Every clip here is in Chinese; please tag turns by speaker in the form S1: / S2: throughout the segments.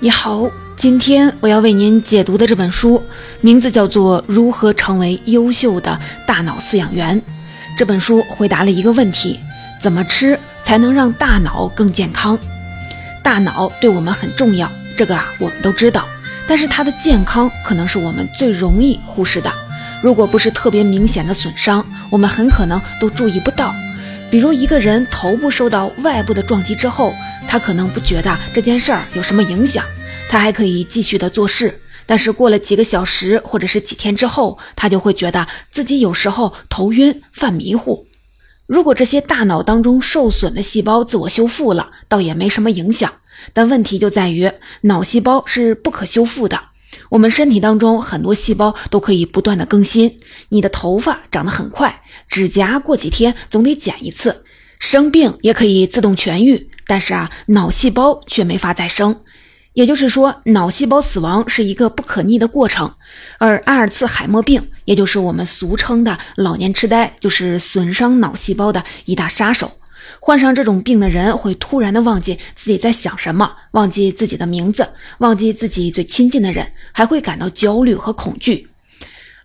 S1: 你好，今天我要为您解读的这本书名字叫做《如何成为优秀的大脑饲养员》。这本书回答了一个问题：怎么吃才能让大脑更健康？大脑对我们很重要，这个啊我们都知道。但是它的健康可能是我们最容易忽视的。如果不是特别明显的损伤，我们很可能都注意不到。比如一个人头部受到外部的撞击之后。他可能不觉得这件事儿有什么影响，他还可以继续的做事。但是过了几个小时或者是几天之后，他就会觉得自己有时候头晕、犯迷糊。如果这些大脑当中受损的细胞自我修复了，倒也没什么影响。但问题就在于脑细胞是不可修复的。我们身体当中很多细胞都可以不断的更新。你的头发长得很快，指甲过几天总得剪一次。生病也可以自动痊愈。但是啊，脑细胞却没法再生，也就是说，脑细胞死亡是一个不可逆的过程。而阿尔茨海默病，也就是我们俗称的老年痴呆，就是损伤脑细胞的一大杀手。患上这种病的人会突然的忘记自己在想什么，忘记自己的名字，忘记自己最亲近的人，还会感到焦虑和恐惧。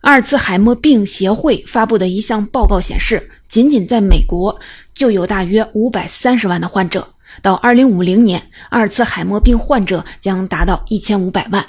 S1: 阿尔茨海默病协会发布的一项报告显示，仅仅在美国就有大约五百三十万的患者。到二零五零年，阿尔茨海默病患者将达到一千五百万。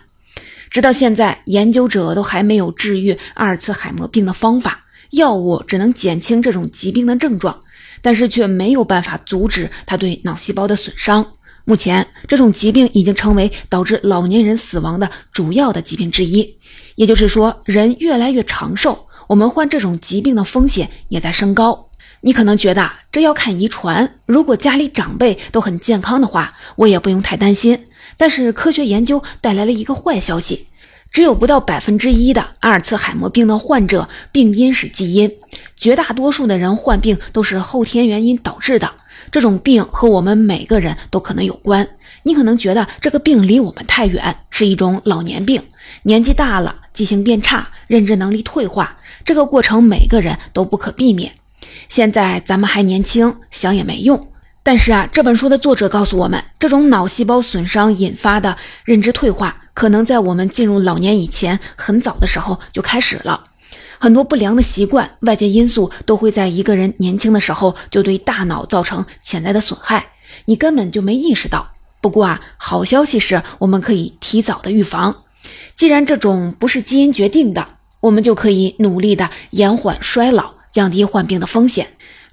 S1: 直到现在，研究者都还没有治愈阿尔茨海默病的方法，药物只能减轻这种疾病的症状，但是却没有办法阻止它对脑细胞的损伤。目前，这种疾病已经成为导致老年人死亡的主要的疾病之一。也就是说，人越来越长寿，我们患这种疾病的风险也在升高。你可能觉得这要看遗传，如果家里长辈都很健康的话，我也不用太担心。但是科学研究带来了一个坏消息，只有不到百分之一的阿尔茨海默病的患者病因是基因，绝大多数的人患病都是后天原因导致的。这种病和我们每个人都可能有关。你可能觉得这个病离我们太远，是一种老年病，年纪大了，记性变差，认知能力退化，这个过程每个人都不可避免。现在咱们还年轻，想也没用。但是啊，这本书的作者告诉我们，这种脑细胞损伤引发的认知退化，可能在我们进入老年以前很早的时候就开始了。很多不良的习惯、外界因素都会在一个人年轻的时候就对大脑造成潜在的损害，你根本就没意识到。不过啊，好消息是我们可以提早的预防。既然这种不是基因决定的，我们就可以努力的延缓衰老。降低患病的风险。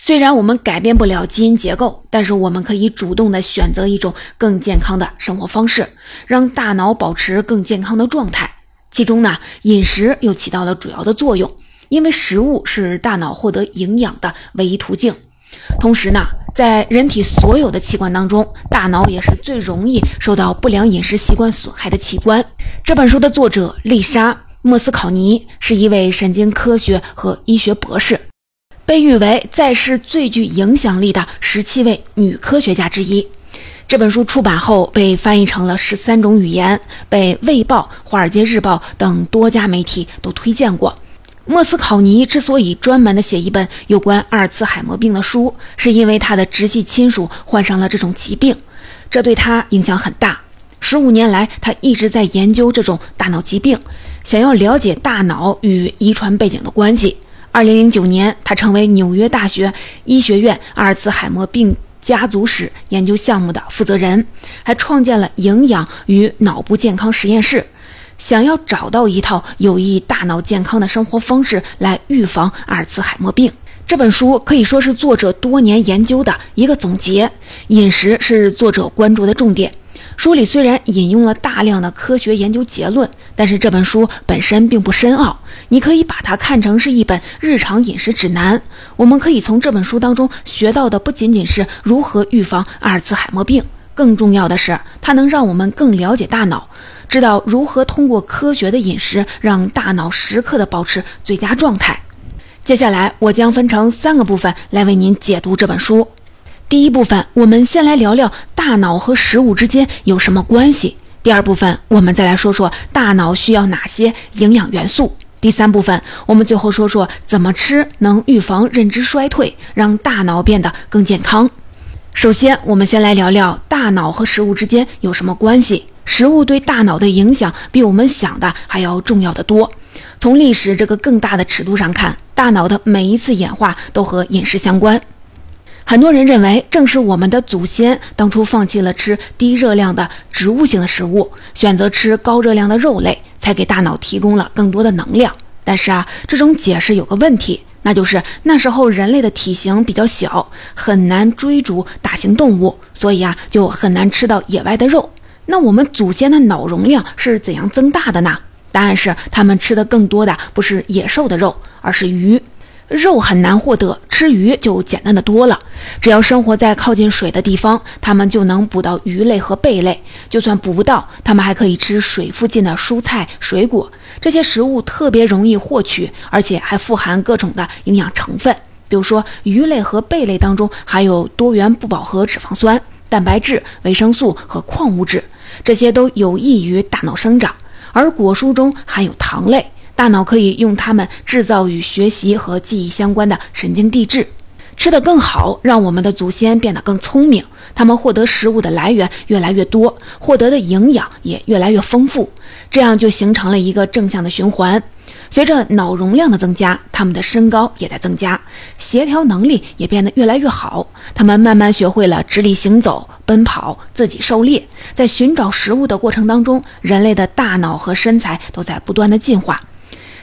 S1: 虽然我们改变不了基因结构，但是我们可以主动的选择一种更健康的生活方式，让大脑保持更健康的状态。其中呢，饮食又起到了主要的作用，因为食物是大脑获得营养的唯一途径。同时呢，在人体所有的器官当中，大脑也是最容易受到不良饮食习惯损害的器官。这本书的作者丽莎·莫斯考尼是一位神经科学和医学博士。被誉为在世最具影响力的十七位女科学家之一。这本书出版后被翻译成了十三种语言，被《卫报》《华尔街日报》等多家媒体都推荐过。莫斯考尼之所以专门的写一本有关阿尔茨海默病的书，是因为他的直系亲属患上了这种疾病，这对他影响很大。十五年来，他一直在研究这种大脑疾病，想要了解大脑与遗传背景的关系。二零零九年，他成为纽约大学医学院阿尔茨海默病家族史研究项目的负责人，还创建了营养与脑部健康实验室，想要找到一套有益大脑健康的生活方式来预防阿尔茨海默病。这本书可以说是作者多年研究的一个总结。饮食是作者关注的重点。书里虽然引用了大量的科学研究结论，但是这本书本身并不深奥，你可以把它看成是一本日常饮食指南。我们可以从这本书当中学到的不仅仅是如何预防阿尔茨海默病，更重要的是，它能让我们更了解大脑，知道如何通过科学的饮食让大脑时刻的保持最佳状态。接下来，我将分成三个部分来为您解读这本书。第一部分，我们先来聊聊大脑和食物之间有什么关系。第二部分，我们再来说说大脑需要哪些营养元素。第三部分，我们最后说说怎么吃能预防认知衰退，让大脑变得更健康。首先，我们先来聊聊大脑和食物之间有什么关系。食物对大脑的影响比我们想的还要重要的多。从历史这个更大的尺度上看，大脑的每一次演化都和饮食相关。很多人认为，正是我们的祖先当初放弃了吃低热量的植物性的食物，选择吃高热量的肉类，才给大脑提供了更多的能量。但是啊，这种解释有个问题，那就是那时候人类的体型比较小，很难追逐大型动物，所以啊，就很难吃到野外的肉。那我们祖先的脑容量是怎样增大的呢？答案是，他们吃的更多的不是野兽的肉，而是鱼。肉很难获得，吃鱼就简单的多了。只要生活在靠近水的地方，它们就能捕到鱼类和贝类。就算捕不到，它们还可以吃水附近的蔬菜、水果。这些食物特别容易获取，而且还富含各种的营养成分。比如说，鱼类和贝类当中含有多元不饱和脂肪酸、蛋白质、维生素和矿物质，这些都有益于大脑生长。而果蔬中含有糖类。大脑可以用它们制造与学习和记忆相关的神经递质，吃得更好，让我们的祖先变得更聪明。他们获得食物的来源越来越多，获得的营养也越来越丰富，这样就形成了一个正向的循环。随着脑容量的增加，他们的身高也在增加，协调能力也变得越来越好。他们慢慢学会了直立行走、奔跑、自己狩猎。在寻找食物的过程当中，人类的大脑和身材都在不断的进化。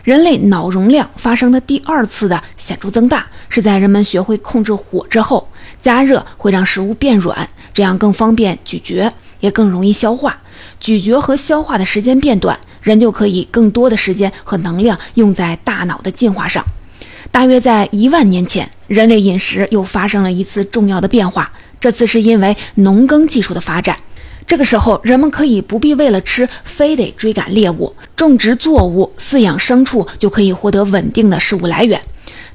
S1: 人类脑容量发生的第二次的显著增大，是在人们学会控制火之后。加热会让食物变软，这样更方便咀嚼，也更容易消化。咀嚼和消化的时间变短，人就可以更多的时间和能量用在大脑的进化上。大约在一万年前，人类饮食又发生了一次重要的变化，这次是因为农耕技术的发展。这个时候，人们可以不必为了吃非得追赶猎物，种植作物、饲养牲畜就可以获得稳定的食物来源。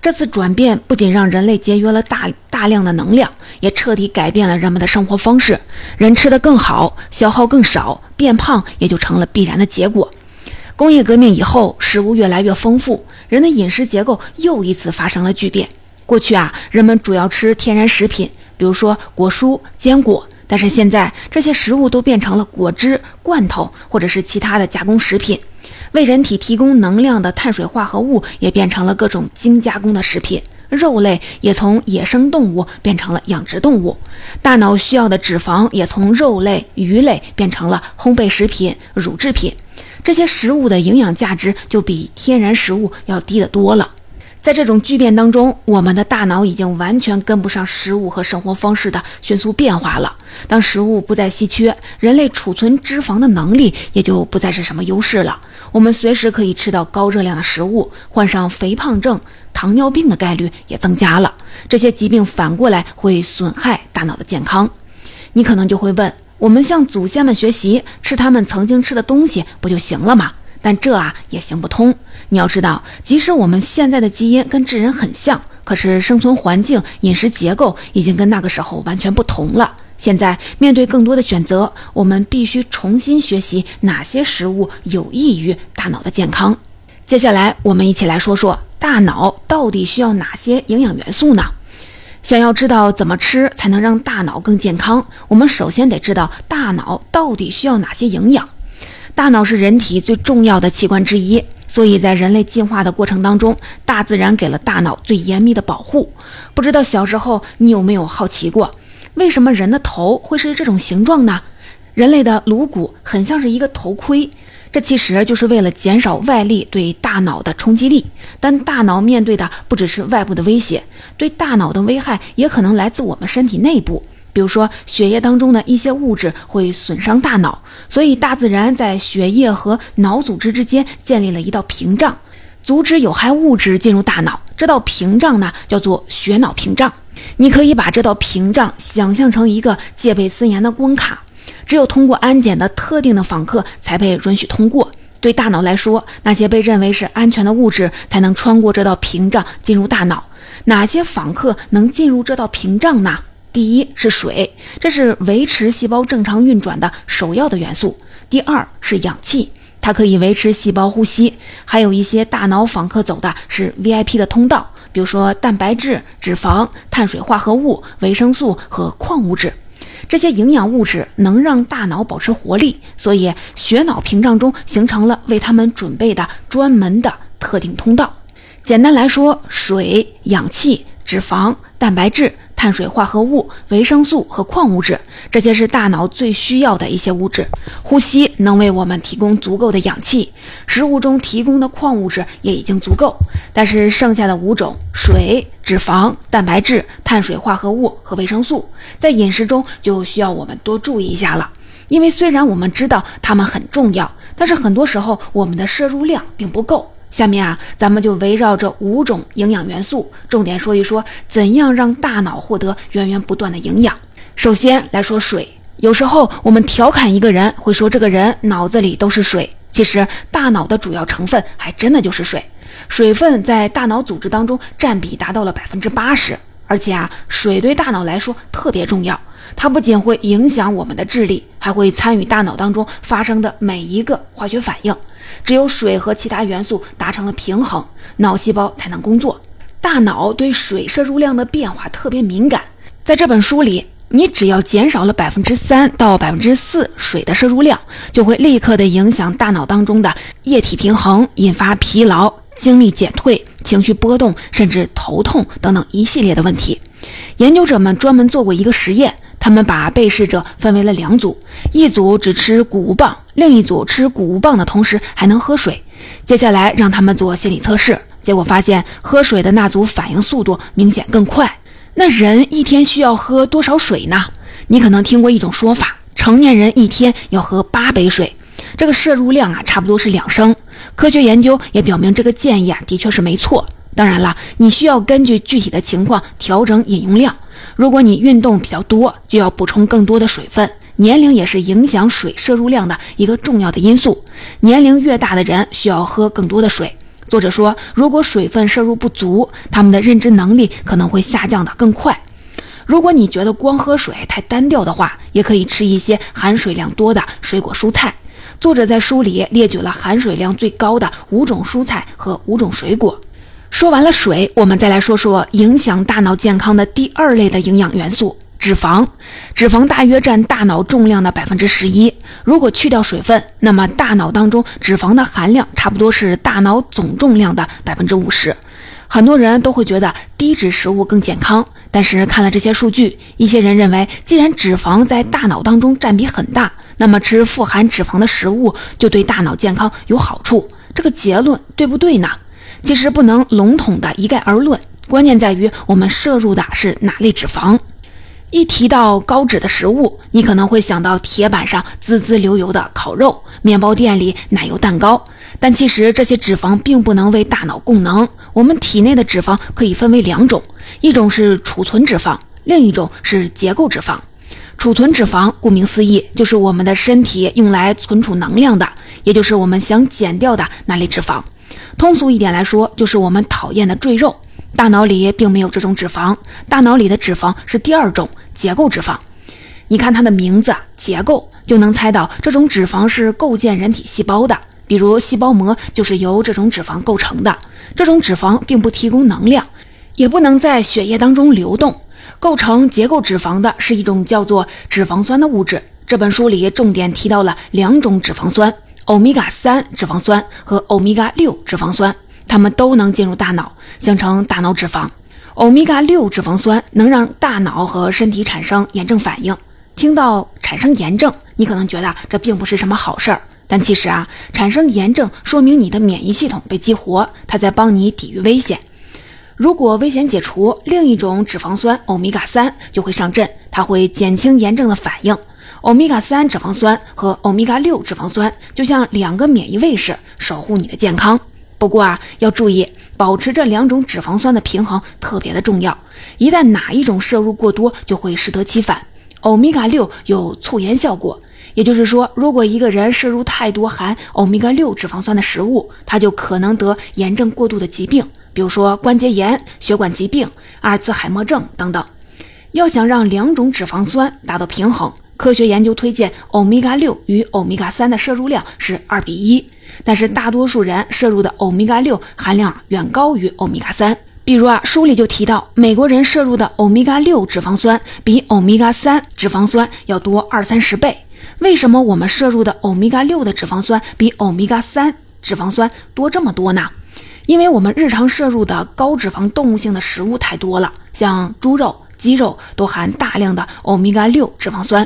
S1: 这次转变不仅让人类节约了大大量的能量，也彻底改变了人们的生活方式。人吃得更好，消耗更少，变胖也就成了必然的结果。工业革命以后，食物越来越丰富，人的饮食结构又一次发生了巨变。过去啊，人们主要吃天然食品，比如说果蔬、坚果。但是现在，这些食物都变成了果汁、罐头或者是其他的加工食品，为人体提供能量的碳水化合物也变成了各种精加工的食品，肉类也从野生动物变成了养殖动物，大脑需要的脂肪也从肉类、鱼类变成了烘焙食品、乳制品，这些食物的营养价值就比天然食物要低得多了。在这种巨变当中，我们的大脑已经完全跟不上食物和生活方式的迅速变化了。当食物不再稀缺，人类储存脂肪的能力也就不再是什么优势了。我们随时可以吃到高热量的食物，患上肥胖症、糖尿病的概率也增加了。这些疾病反过来会损害大脑的健康。你可能就会问：我们向祖先们学习，吃他们曾经吃的东西不就行了吗？但这啊也行不通。你要知道，即使我们现在的基因跟智人很像，可是生存环境、饮食结构已经跟那个时候完全不同了。现在面对更多的选择，我们必须重新学习哪些食物有益于大脑的健康。接下来，我们一起来说说大脑到底需要哪些营养元素呢？想要知道怎么吃才能让大脑更健康，我们首先得知道大脑到底需要哪些营养。大脑是人体最重要的器官之一，所以在人类进化的过程当中，大自然给了大脑最严密的保护。不知道小时候你有没有好奇过，为什么人的头会是这种形状呢？人类的颅骨很像是一个头盔，这其实就是为了减少外力对大脑的冲击力。但大脑面对的不只是外部的威胁，对大脑的危害也可能来自我们身体内部。比如说，血液当中的一些物质会损伤大脑，所以大自然在血液和脑组织之间建立了一道屏障，阻止有害物质进入大脑。这道屏障呢，叫做血脑屏障。你可以把这道屏障想象成一个戒备森严的关卡，只有通过安检的特定的访客才被允许通过。对大脑来说，那些被认为是安全的物质才能穿过这道屏障进入大脑。哪些访客能进入这道屏障呢？第一是水，这是维持细胞正常运转的首要的元素。第二是氧气，它可以维持细胞呼吸。还有一些大脑访客走的是 VIP 的通道，比如说蛋白质、脂肪、碳水化合物、维生素和矿物质。这些营养物质能让大脑保持活力，所以血脑屏障中形成了为他们准备的专门的特定通道。简单来说，水、氧气、脂肪、蛋白质。碳水化合物、维生素和矿物质，这些是大脑最需要的一些物质。呼吸能为我们提供足够的氧气，食物中提供的矿物质也已经足够。但是剩下的五种——水、脂肪、蛋白质、碳水化合物和维生素，在饮食中就需要我们多注意一下了。因为虽然我们知道它们很重要，但是很多时候我们的摄入量并不够。下面啊，咱们就围绕这五种营养元素，重点说一说怎样让大脑获得源源不断的营养。首先来说水，有时候我们调侃一个人，会说这个人脑子里都是水。其实大脑的主要成分还真的就是水，水分在大脑组织当中占比达到了百分之八十，而且啊，水对大脑来说特别重要。它不仅会影响我们的智力，还会参与大脑当中发生的每一个化学反应。只有水和其他元素达成了平衡，脑细胞才能工作。大脑对水摄入量的变化特别敏感。在这本书里，你只要减少了百分之三到百分之四水的摄入量，就会立刻的影响大脑当中的液体平衡，引发疲劳、精力减退、情绪波动，甚至头痛等等一系列的问题。研究者们专门做过一个实验。他们把被试者分为了两组，一组只吃谷物棒，另一组吃谷物棒的同时还能喝水。接下来让他们做心理测试，结果发现喝水的那组反应速度明显更快。那人一天需要喝多少水呢？你可能听过一种说法，成年人一天要喝八杯水，这个摄入量啊差不多是两升。科学研究也表明这个建议啊的确是没错。当然了，你需要根据具体的情况调整饮用量。如果你运动比较多，就要补充更多的水分。年龄也是影响水摄入量的一个重要的因素。年龄越大的人需要喝更多的水。作者说，如果水分摄入不足，他们的认知能力可能会下降的更快。如果你觉得光喝水太单调的话，也可以吃一些含水量多的水果蔬菜。作者在书里列举了含水量最高的五种蔬菜和五种水果。说完了水，我们再来说说影响大脑健康的第二类的营养元素——脂肪。脂肪大约占大脑重量的百分之十一。如果去掉水分，那么大脑当中脂肪的含量差不多是大脑总重量的百分之五十。很多人都会觉得低脂食物更健康，但是看了这些数据，一些人认为，既然脂肪在大脑当中占比很大，那么吃富含脂肪的食物就对大脑健康有好处。这个结论对不对呢？其实不能笼统的一概而论，关键在于我们摄入的是哪类脂肪。一提到高脂的食物，你可能会想到铁板上滋滋流油的烤肉、面包店里奶油蛋糕，但其实这些脂肪并不能为大脑供能。我们体内的脂肪可以分为两种，一种是储存脂肪，另一种是结构脂肪。储存脂肪顾名思义，就是我们的身体用来存储能量的，也就是我们想减掉的那类脂肪。通俗一点来说，就是我们讨厌的赘肉。大脑里并没有这种脂肪，大脑里的脂肪是第二种结构脂肪。你看它的名字“结构”，就能猜到这种脂肪是构建人体细胞的。比如细胞膜就是由这种脂肪构成的。这种脂肪并不提供能量，也不能在血液当中流动。构成结构脂肪的是一种叫做脂肪酸的物质。这本书里重点提到了两种脂肪酸。欧米伽三脂肪酸和欧米伽六脂肪酸，它们都能进入大脑，形成大脑脂肪。欧米伽六脂肪酸能让大脑和身体产生炎症反应。听到产生炎症，你可能觉得这并不是什么好事儿，但其实啊，产生炎症说明你的免疫系统被激活，它在帮你抵御危险。如果危险解除，另一种脂肪酸欧米伽三就会上阵，它会减轻炎症的反应。欧米伽三脂肪酸和欧米伽六脂肪酸就像两个免疫卫士，守护你的健康。不过啊，要注意保持这两种脂肪酸的平衡特别的重要。一旦哪一种摄入过多，就会适得其反。欧米伽六有促炎效果，也就是说，如果一个人摄入太多含欧米伽六脂肪酸的食物，他就可能得炎症过度的疾病，比如说关节炎、血管疾病、阿尔兹海默症等等。要想让两种脂肪酸达到平衡。科学研究推荐欧米伽六与欧米伽三的摄入量是二比一，但是大多数人摄入的欧米伽六含量远高于欧米伽三。比如啊，书里就提到，美国人摄入的欧米伽六脂肪酸比欧米伽三脂肪酸要多二三十倍。为什么我们摄入的欧米伽六的脂肪酸比欧米伽三脂肪酸多这么多呢？因为我们日常摄入的高脂肪动物性的食物太多了，像猪肉、鸡肉都含大量的欧米伽六脂肪酸，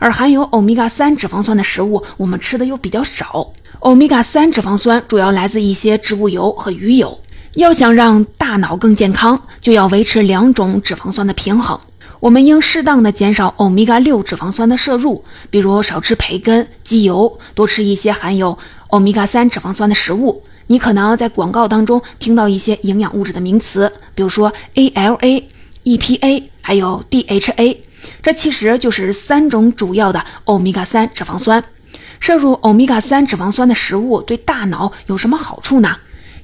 S1: 而含有欧米伽三脂肪酸的食物我们吃的又比较少。欧米伽三脂肪酸主要来自一些植物油和鱼油。要想让大脑更健康，就要维持两种脂肪酸的平衡。我们应适当的减少欧米伽六脂肪酸的摄入，比如少吃培根、鸡油，多吃一些含有欧米伽三脂肪酸的食物。你可能在广告当中听到一些营养物质的名词，比如说 ALA、EPA，还有 DHA，这其实就是三种主要的欧米伽三脂肪酸。摄入欧米伽三脂肪酸的食物对大脑有什么好处呢？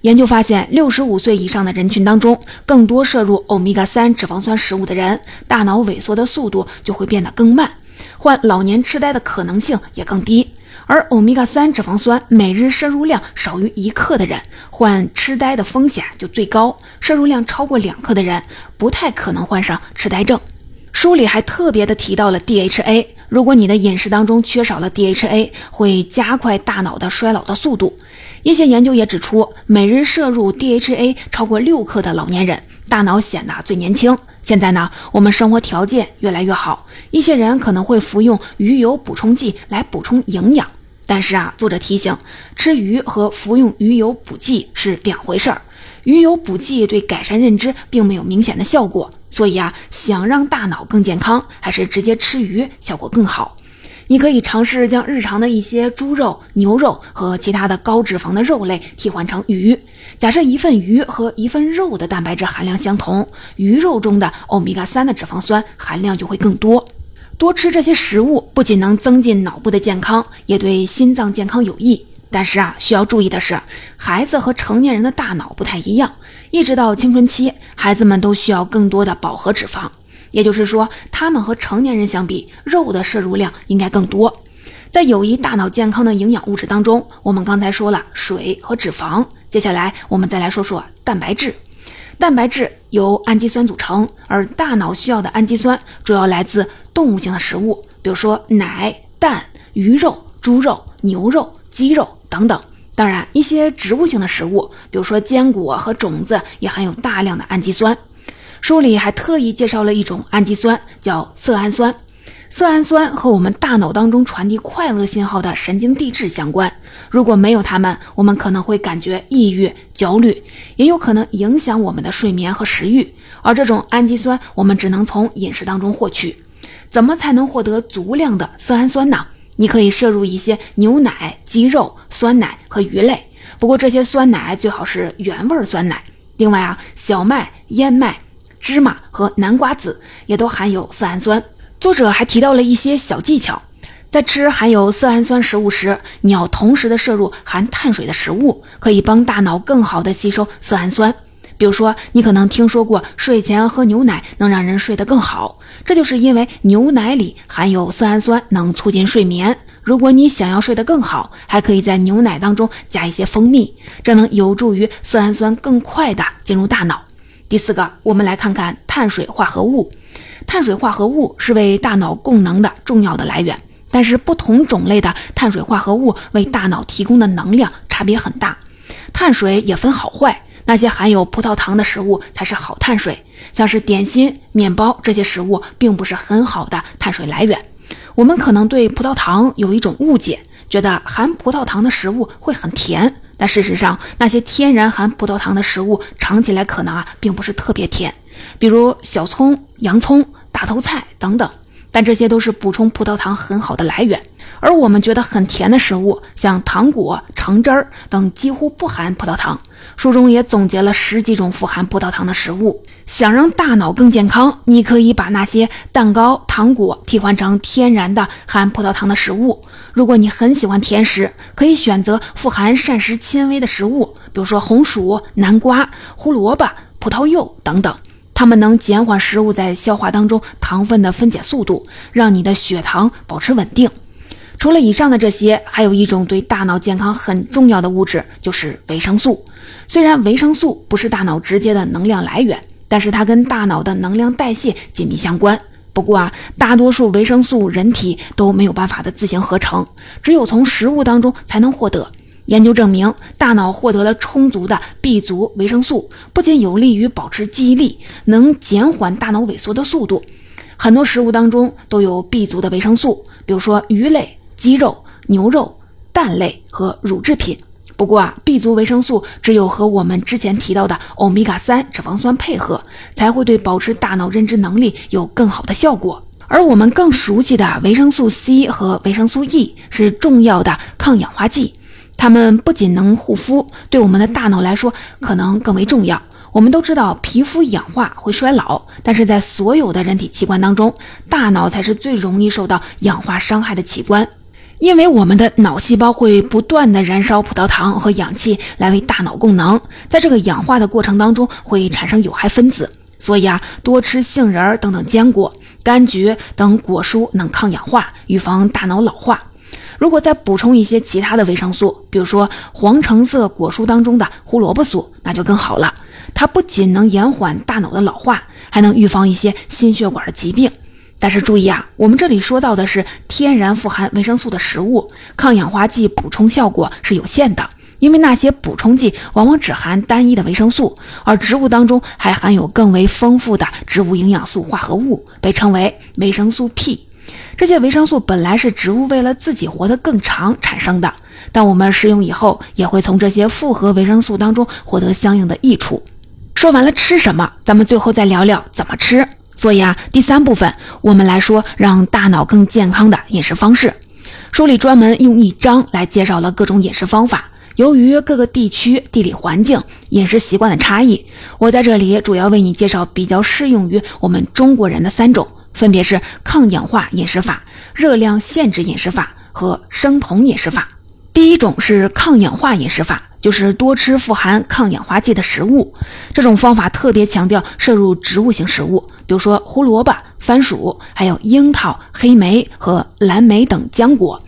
S1: 研究发现，六十五岁以上的人群当中，更多摄入欧米伽三脂肪酸食物的人，大脑萎缩的速度就会变得更慢，患老年痴呆的可能性也更低。而欧米伽三脂肪酸每日摄入量少于一克的人，患痴呆的风险就最高；摄入量超过两克的人，不太可能患上痴呆症。书里还特别的提到了 DHA。如果你的饮食当中缺少了 DHA，会加快大脑的衰老的速度。一些研究也指出，每日摄入 DHA 超过六克的老年人，大脑显得最年轻。现在呢，我们生活条件越来越好，一些人可能会服用鱼油补充剂来补充营养。但是啊，作者提醒，吃鱼和服用鱼油补剂是两回事儿。鱼油补剂对改善认知并没有明显的效果，所以啊，想让大脑更健康，还是直接吃鱼效果更好。你可以尝试将日常的一些猪肉、牛肉和其他的高脂肪的肉类替换成鱼。假设一份鱼和一份肉的蛋白质含量相同，鱼肉中的欧米伽三的脂肪酸含量就会更多。多吃这些食物不仅能增进脑部的健康，也对心脏健康有益。但是啊，需要注意的是，孩子和成年人的大脑不太一样。一直到青春期，孩子们都需要更多的饱和脂肪，也就是说，他们和成年人相比，肉的摄入量应该更多。在有益大脑健康的营养物质当中，我们刚才说了水和脂肪，接下来我们再来说说蛋白质。蛋白质由氨基酸组成，而大脑需要的氨基酸主要来自动物性的食物，比如说奶、蛋、鱼肉、猪肉、牛肉、鸡肉。等等，当然，一些植物性的食物，比如说坚果和种子，也含有大量的氨基酸。书里还特意介绍了一种氨基酸，叫色氨酸。色氨酸和我们大脑当中传递快乐信号的神经递质相关。如果没有它们，我们可能会感觉抑郁、焦虑，也有可能影响我们的睡眠和食欲。而这种氨基酸，我们只能从饮食当中获取。怎么才能获得足量的色氨酸呢？你可以摄入一些牛奶、鸡肉、酸奶和鱼类，不过这些酸奶最好是原味酸奶。另外啊，小麦、燕麦、芝麻和南瓜籽也都含有色氨酸。作者还提到了一些小技巧，在吃含有色氨酸食物时，你要同时的摄入含碳水的食物，可以帮大脑更好的吸收色氨酸。比如说，你可能听说过睡前喝牛奶能让人睡得更好，这就是因为牛奶里含有色氨酸，能促进睡眠。如果你想要睡得更好，还可以在牛奶当中加一些蜂蜜，这能有助于色氨酸更快地进入大脑。第四个，我们来看看碳水化合物。碳水化合物是为大脑供能的重要的来源，但是不同种类的碳水化合物为大脑提供的能量差别很大。碳水也分好坏。那些含有葡萄糖的食物才是好碳水，像是点心、面包这些食物并不是很好的碳水来源。我们可能对葡萄糖有一种误解，觉得含葡萄糖的食物会很甜，但事实上，那些天然含葡萄糖的食物尝起来可能啊并不是特别甜，比如小葱、洋葱、大头菜等等。但这些都是补充葡萄糖很好的来源。而我们觉得很甜的食物，像糖果、橙汁儿等，几乎不含葡萄糖。书中也总结了十几种富含葡萄糖的食物。想让大脑更健康，你可以把那些蛋糕、糖果替换成天然的含葡萄糖的食物。如果你很喜欢甜食，可以选择富含膳食纤维的食物，比如说红薯、南瓜、胡萝卜、葡萄柚等等。它们能减缓食物在消化当中糖分的分解速度，让你的血糖保持稳定。除了以上的这些，还有一种对大脑健康很重要的物质，就是维生素。虽然维生素不是大脑直接的能量来源，但是它跟大脑的能量代谢紧密相关。不过啊，大多数维生素人体都没有办法的自行合成，只有从食物当中才能获得。研究证明，大脑获得了充足的 B 族维生素，不仅有利于保持记忆力，能减缓大脑萎缩的速度。很多食物当中都有 B 族的维生素，比如说鱼类。鸡肉、牛肉、蛋类和乳制品。不过啊，B 族维生素只有和我们之前提到的欧米伽三脂肪酸配合，才会对保持大脑认知能力有更好的效果。而我们更熟悉的维生素 C 和维生素 E 是重要的抗氧化剂，它们不仅能护肤，对我们的大脑来说可能更为重要。我们都知道，皮肤氧化会衰老，但是在所有的人体器官当中，大脑才是最容易受到氧化伤害的器官。因为我们的脑细胞会不断的燃烧葡萄糖和氧气来为大脑供能，在这个氧化的过程当中会产生有害分子，所以啊，多吃杏仁等等坚果、柑橘等果蔬能抗氧化，预防大脑老化。如果再补充一些其他的维生素，比如说黄橙色果蔬当中的胡萝卜素，那就更好了。它不仅能延缓大脑的老化，还能预防一些心血管的疾病。但是注意啊，我们这里说到的是天然富含维生素的食物，抗氧化剂补充效果是有限的，因为那些补充剂往往只含单一的维生素，而植物当中还含有更为丰富的植物营养素化合物，被称为维生素 P。这些维生素本来是植物为了自己活得更长产生的，但我们食用以后也会从这些复合维生素当中获得相应的益处。说完了吃什么，咱们最后再聊聊怎么吃。所以啊，第三部分我们来说让大脑更健康的饮食方式。书里专门用一章来介绍了各种饮食方法。由于各个地区地理环境、饮食习惯的差异，我在这里主要为你介绍比较适用于我们中国人的三种，分别是抗氧化饮食法、热量限制饮食法和生酮饮食法。第一种是抗氧化饮食法。就是多吃富含抗氧化剂的食物，这种方法特别强调摄入植物性食物，比如说胡萝卜、番薯，还有樱桃、黑莓和蓝莓等浆果，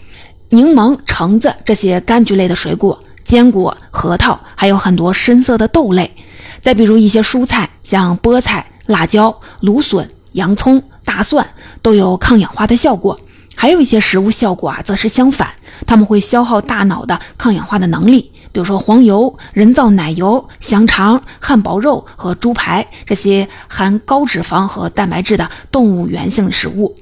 S1: 柠檬、橙子这些柑橘类的水果，坚果、核桃，还有很多深色的豆类。再比如一些蔬菜，像菠菜、辣椒、芦笋、洋葱、大蒜，都有抗氧化的效果。还有一些食物效果啊，则是相反，它们会消耗大脑的抗氧化的能力。比如说黄油、人造奶油、香肠、汉堡肉和猪排这些含高脂肪和蛋白质的动物源性食物。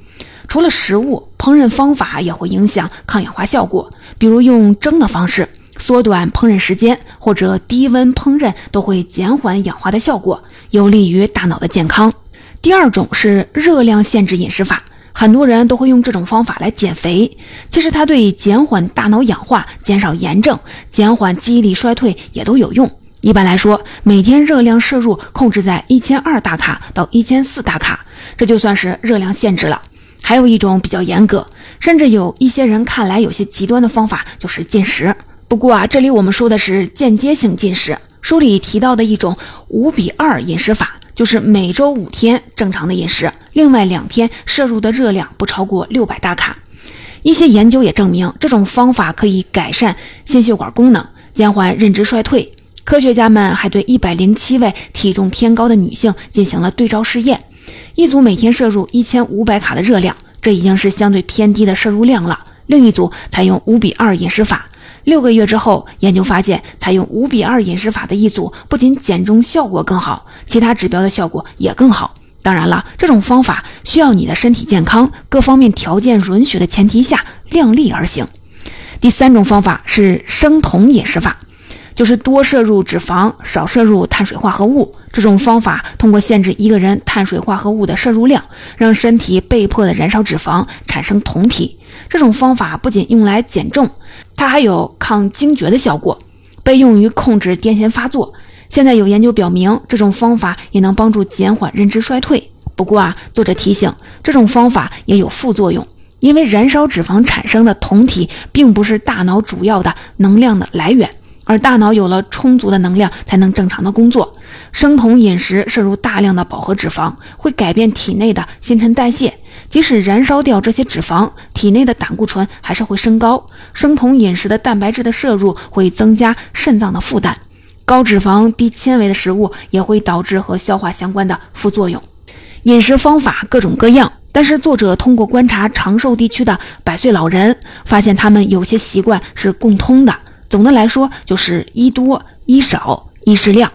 S1: 除了食物，烹饪方法也会影响抗氧化效果。比如用蒸的方式，缩短烹饪时间，或者低温烹饪，都会减缓氧化的效果，有利于大脑的健康。第二种是热量限制饮食法。很多人都会用这种方法来减肥，其实它对减缓大脑氧化、减少炎症、减缓记忆力衰退也都有用。一般来说，每天热量摄入控制在一千二大卡到一千四大卡，这就算是热量限制了。还有一种比较严格，甚至有一些人看来有些极端的方法，就是禁食。不过啊，这里我们说的是间接性进食。书里提到的一种五比二饮食法。就是每周五天正常的饮食，另外两天摄入的热量不超过六百大卡。一些研究也证明，这种方法可以改善心血管功能，减缓认知衰退。科学家们还对一百零七位体重偏高的女性进行了对照试验，一组每天摄入一千五百卡的热量，这已经是相对偏低的摄入量了；另一组采用五比二饮食法。六个月之后，研究发现，采用五比二饮食法的一组不仅减重效果更好，其他指标的效果也更好。当然了，这种方法需要你的身体健康、各方面条件允许的前提下量力而行。第三种方法是生酮饮食法。就是多摄入脂肪，少摄入碳水化合物。这种方法通过限制一个人碳水化合物的摄入量，让身体被迫的燃烧脂肪，产生酮体。这种方法不仅用来减重，它还有抗惊厥的效果，被用于控制癫痫发作。现在有研究表明，这种方法也能帮助减缓认知衰退。不过啊，作者提醒，这种方法也有副作用，因为燃烧脂肪产生的酮体并不是大脑主要的能量的来源。而大脑有了充足的能量，才能正常的工作。生酮饮食摄入大量的饱和脂肪，会改变体内的新陈代谢，即使燃烧掉这些脂肪，体内的胆固醇还是会升高。生酮饮食的蛋白质的摄入会增加肾脏的负担，高脂肪、低纤维的食物也会导致和消化相关的副作用。饮食方法各种各样，但是作者通过观察长寿地区的百岁老人，发现他们有些习惯是共通的。总的来说，就是一多一少一适量。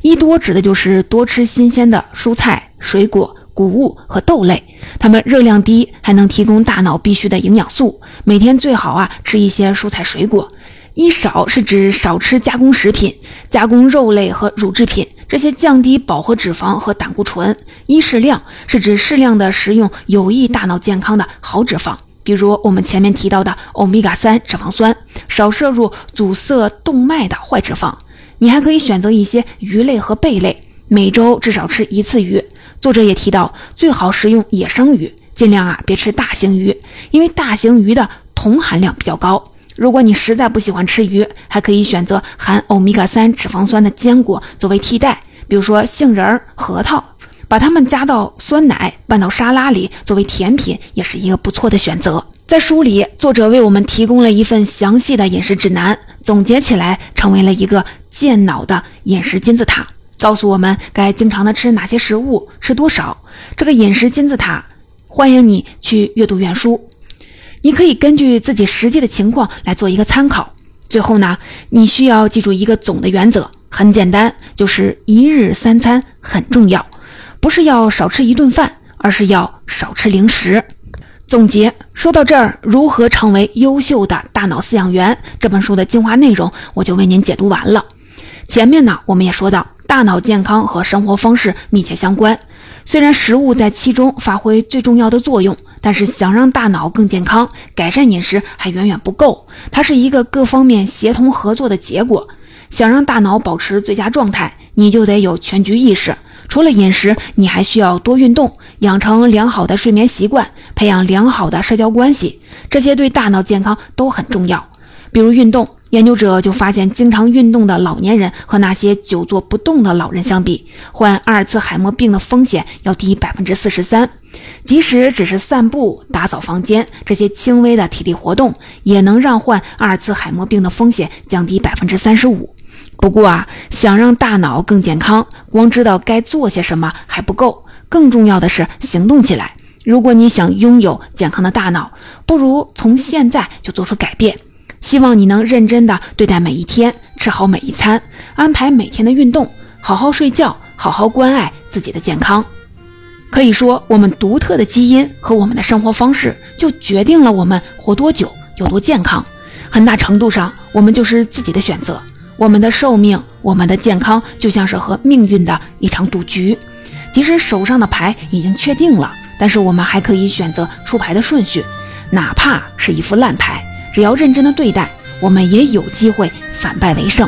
S1: 一多指的就是多吃新鲜的蔬菜、水果、谷物和豆类，它们热量低，还能提供大脑必需的营养素。每天最好啊吃一些蔬菜水果。一少是指少吃加工食品、加工肉类和乳制品，这些降低饱和脂肪和胆固醇。一适量是指适量的食用有益大脑健康的好脂肪。比如我们前面提到的欧米伽三脂肪酸，少摄入阻塞动脉的坏脂肪。你还可以选择一些鱼类和贝类，每周至少吃一次鱼。作者也提到，最好食用野生鱼，尽量啊别吃大型鱼，因为大型鱼的铜含量比较高。如果你实在不喜欢吃鱼，还可以选择含欧米伽三脂肪酸的坚果作为替代，比如说杏仁、核桃。把它们加到酸奶，拌到沙拉里，作为甜品也是一个不错的选择。在书里，作者为我们提供了一份详细的饮食指南，总结起来成为了一个健脑的饮食金字塔，告诉我们该经常的吃哪些食物，吃多少。这个饮食金字塔，欢迎你去阅读原书，你可以根据自己实际的情况来做一个参考。最后呢，你需要记住一个总的原则，很简单，就是一日三餐很重要。不是要少吃一顿饭，而是要少吃零食。总结说到这儿，如何成为优秀的大脑饲养员这本书的精华内容，我就为您解读完了。前面呢，我们也说到，大脑健康和生活方式密切相关。虽然食物在其中发挥最重要的作用，但是想让大脑更健康，改善饮食还远远不够。它是一个各方面协同合作的结果。想让大脑保持最佳状态，你就得有全局意识。除了饮食，你还需要多运动，养成良好的睡眠习惯，培养良好的社交关系，这些对大脑健康都很重要。比如运动，研究者就发现，经常运动的老年人和那些久坐不动的老人相比，患阿尔茨海默病的风险要低百分之四十三。即使只是散步、打扫房间这些轻微的体力活动，也能让患阿尔茨海默病的风险降低百分之三十五。不过啊，想让大脑更健康，光知道该做些什么还不够，更重要的是行动起来。如果你想拥有健康的大脑，不如从现在就做出改变。希望你能认真的对待每一天，吃好每一餐，安排每天的运动，好好睡觉，好好关爱自己的健康。可以说，我们独特的基因和我们的生活方式，就决定了我们活多久，有多健康。很大程度上，我们就是自己的选择。我们的寿命，我们的健康，就像是和命运的一场赌局。即使手上的牌已经确定了，但是我们还可以选择出牌的顺序，哪怕是一副烂牌，只要认真的对待，我们也有机会反败为胜。